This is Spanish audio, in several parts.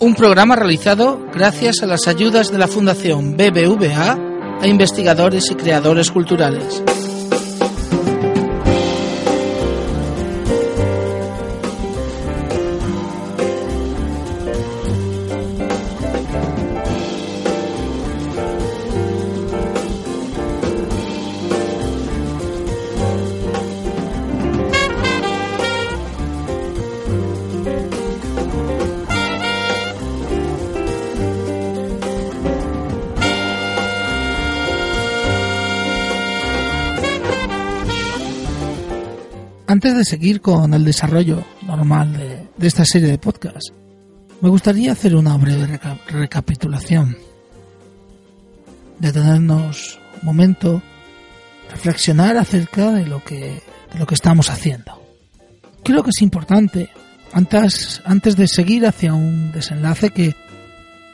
Un programa realizado gracias a las ayudas de la Fundación BBVA a investigadores y creadores culturales. Antes de seguir con el desarrollo normal de, esta serie de podcasts, me gustaría hacer una breve recapitulación, detenernos un momento, reflexionar acerca de lo que, de lo que estamos haciendo. Creo que es importante, antes, antes de seguir hacia un desenlace que,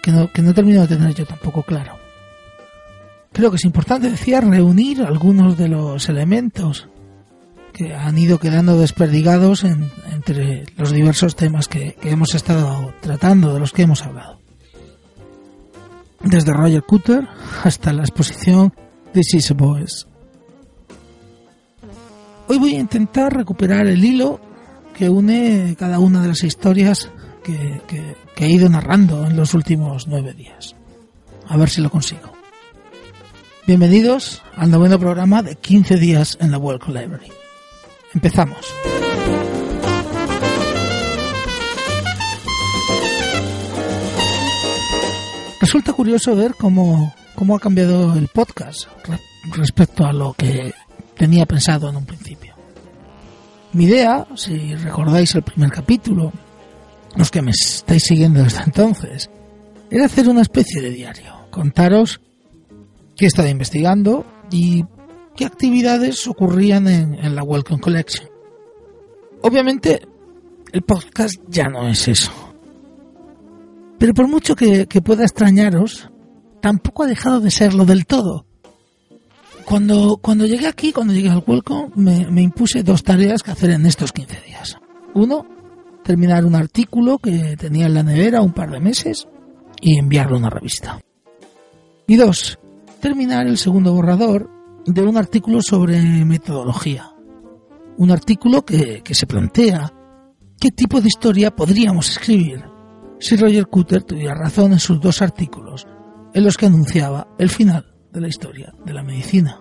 que, no, que no termino de tener yo tampoco claro. Creo que es importante, decía, reunir algunos de los elementos que han ido quedando desperdigados entre los diversos temas que, hemos estado tratando, de los que hemos hablado. Desde Roger Cutter hasta la exposición This is Boys. Hoy voy a intentar recuperar el hilo que une cada una de las historias que, que, he ido narrando en los últimos nueve días. A ver si lo consigo. Bienvenidos al noveno programa de 15 días en la World Library. Empezamos. Resulta curioso ver cómo, cómo ha cambiado el podcast respecto a lo que tenía pensado en un principio. Mi idea, si recordáis el primer capítulo, los que me estáis siguiendo desde entonces, era hacer una especie de diario, contaros qué he estado investigando y qué actividades ocurrían en, la Welcome Collection. Obviamente, el podcast ya no es eso. Pero por mucho que, pueda extrañaros, tampoco ha dejado de serlo del todo. Cuando, cuando llegué aquí, cuando llegué al Welcome, me, me impuse dos tareas que hacer en estos 15 días. Uno, terminar un artículo que tenía en la nevera un par de meses y enviarlo a una revista. Y dos, terminar el segundo borrador de un artículo sobre metodología. Un artículo que, se plantea qué tipo de historia podríamos escribir si Roger Cutter tuviera razón en sus dos artículos, en los que anunciaba el final de la historia de la medicina.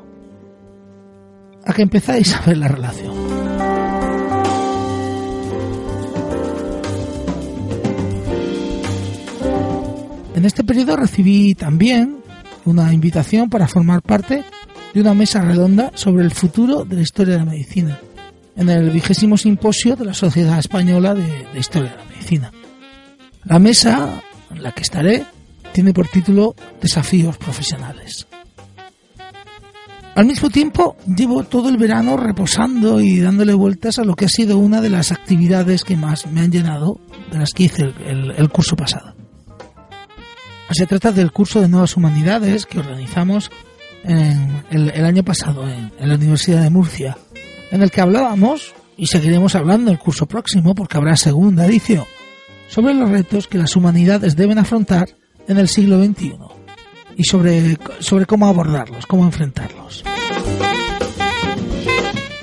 A que empezáis a ver la relación. En este periodo recibí también una invitación para formar parte de una mesa redonda sobre el futuro de la historia de la medicina, en el vigésimo simposio de la Sociedad Española de, Historia de la Medicina. La mesa en la que estaré tiene por título Desafíos Profesionales. Al mismo tiempo, llevo todo el verano reposando y dándole vueltas a lo que ha sido una de las actividades que más me han llenado de las que hice el curso pasado. Se trata del curso de Nuevas Humanidades que organizamos en el, año pasado en, la Universidad de Murcia, en el que hablábamos, y seguiremos hablando el curso próximo porque habrá segunda edición, sobre los retos que las humanidades deben afrontar en el siglo XXI y sobre, sobre cómo abordarlos, cómo enfrentarlos.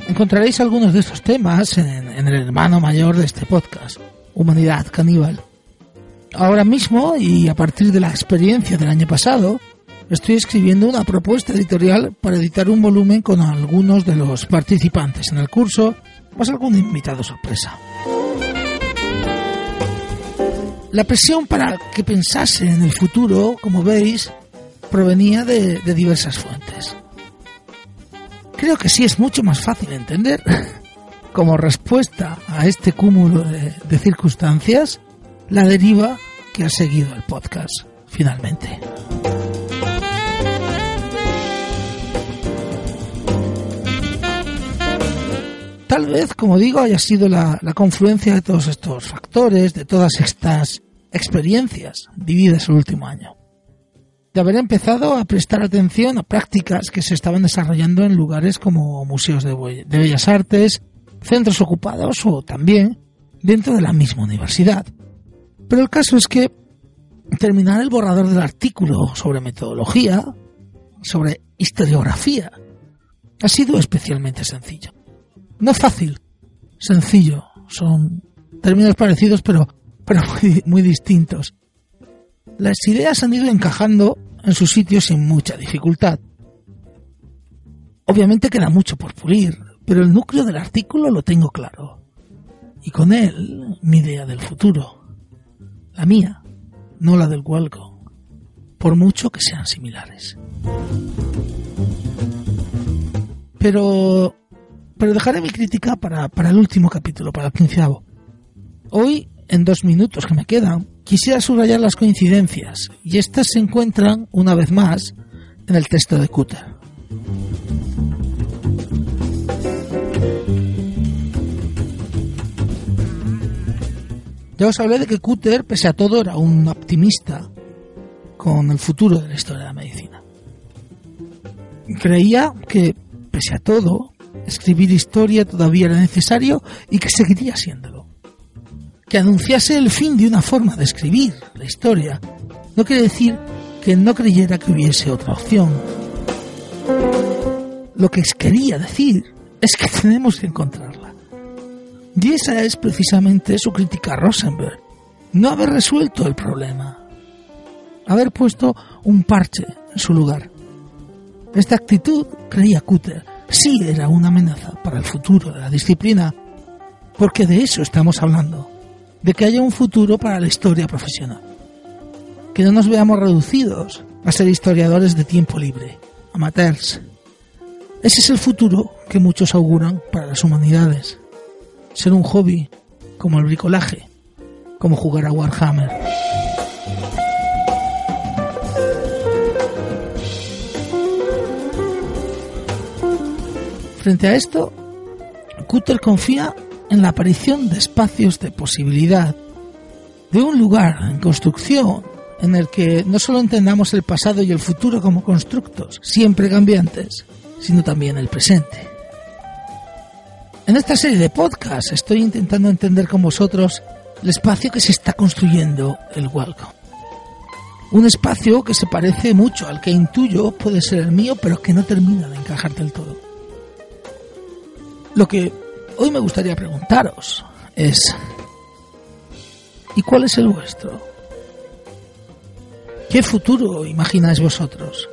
Encontraréis algunos de estos temas en, en el hermano mayor de este podcast, Humanidad Caníbal. Ahora mismo, y a partir de la experiencia del año pasado, estoy escribiendo una propuesta editorial para editar un volumen con algunos de los participantes en el curso, más algún invitado sorpresa. La presión para que pensase en el futuro, como veis, provenía de, diversas fuentes. Creo que sí es mucho más fácil entender, como respuesta a este cúmulo de circunstancias, la deriva que ha seguido el podcast, finalmente. Tal vez, como digo, haya sido la, confluencia de todos estos factores, de todas estas experiencias vividas el último año. De haber empezado a prestar atención a prácticas que se estaban desarrollando en lugares como museos de, de bellas artes, centros ocupados o también dentro de la misma universidad. Pero el caso es que terminar el borrador del artículo sobre metodología, sobre historiografía, ha sido especialmente sencillo. No fácil, sencillo. Son términos parecidos pero, pero muy, muy distintos. Las ideas han ido encajando en su sitio sin mucha dificultad. Obviamente queda mucho por pulir, pero el núcleo del artículo lo tengo claro. Y con él mi idea del futuro. La mía, no la del Walco, por mucho que sean similares. Pero, pero dejaré mi crítica para, para el último capítulo, para el quinceavo. Hoy, en dos minutos que me quedan, quisiera subrayar las coincidencias, y estas se encuentran, una vez más, en el texto de Cutter. Ya os hablé de que Cutter, pese a todo, era un optimista con el futuro de la historia de la medicina. Creía que, pese a todo, escribir historia todavía era necesario y que seguiría siéndolo. Que anunciase el fin de una forma de escribir la historia no quiere decir que no creyera que hubiese otra opción. Lo que quería decir es que tenemos que encontrarla. Y esa es precisamente su crítica a Rosenberg. No haber resuelto el problema. Haber puesto un parche en su lugar. Esta actitud, creía Cutter, sí era una amenaza para el futuro de la disciplina, porque de eso estamos hablando, de que haya un futuro para la historia profesional. Que no nos veamos reducidos a ser historiadores de tiempo libre, amateurs. Ese es el futuro que muchos auguran para las humanidades ser un hobby como el bricolaje, como jugar a Warhammer. Frente a esto, Cutter confía en la aparición de espacios de posibilidad, de un lugar en construcción en el que no solo entendamos el pasado y el futuro como constructos, siempre cambiantes, sino también el presente. En esta serie de podcasts estoy intentando entender con vosotros el espacio que se está construyendo el Welcome. Un espacio que se parece mucho al que intuyo puede ser el mío, pero que no termina de encajar del todo. Lo que hoy me gustaría preguntaros es, ¿y cuál es el vuestro? ¿Qué futuro imagináis vosotros?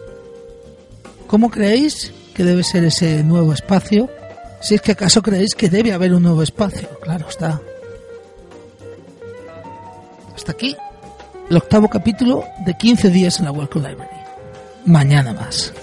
¿Cómo creéis que debe ser ese nuevo espacio? Si es que acaso creéis que debe haber un nuevo espacio, claro está. Hasta aquí el octavo capítulo de 15 días en la Welcome Library. Mañana más.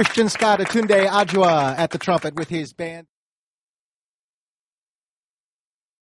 Christian Scott Atunde Ajua at the trumpet with his band.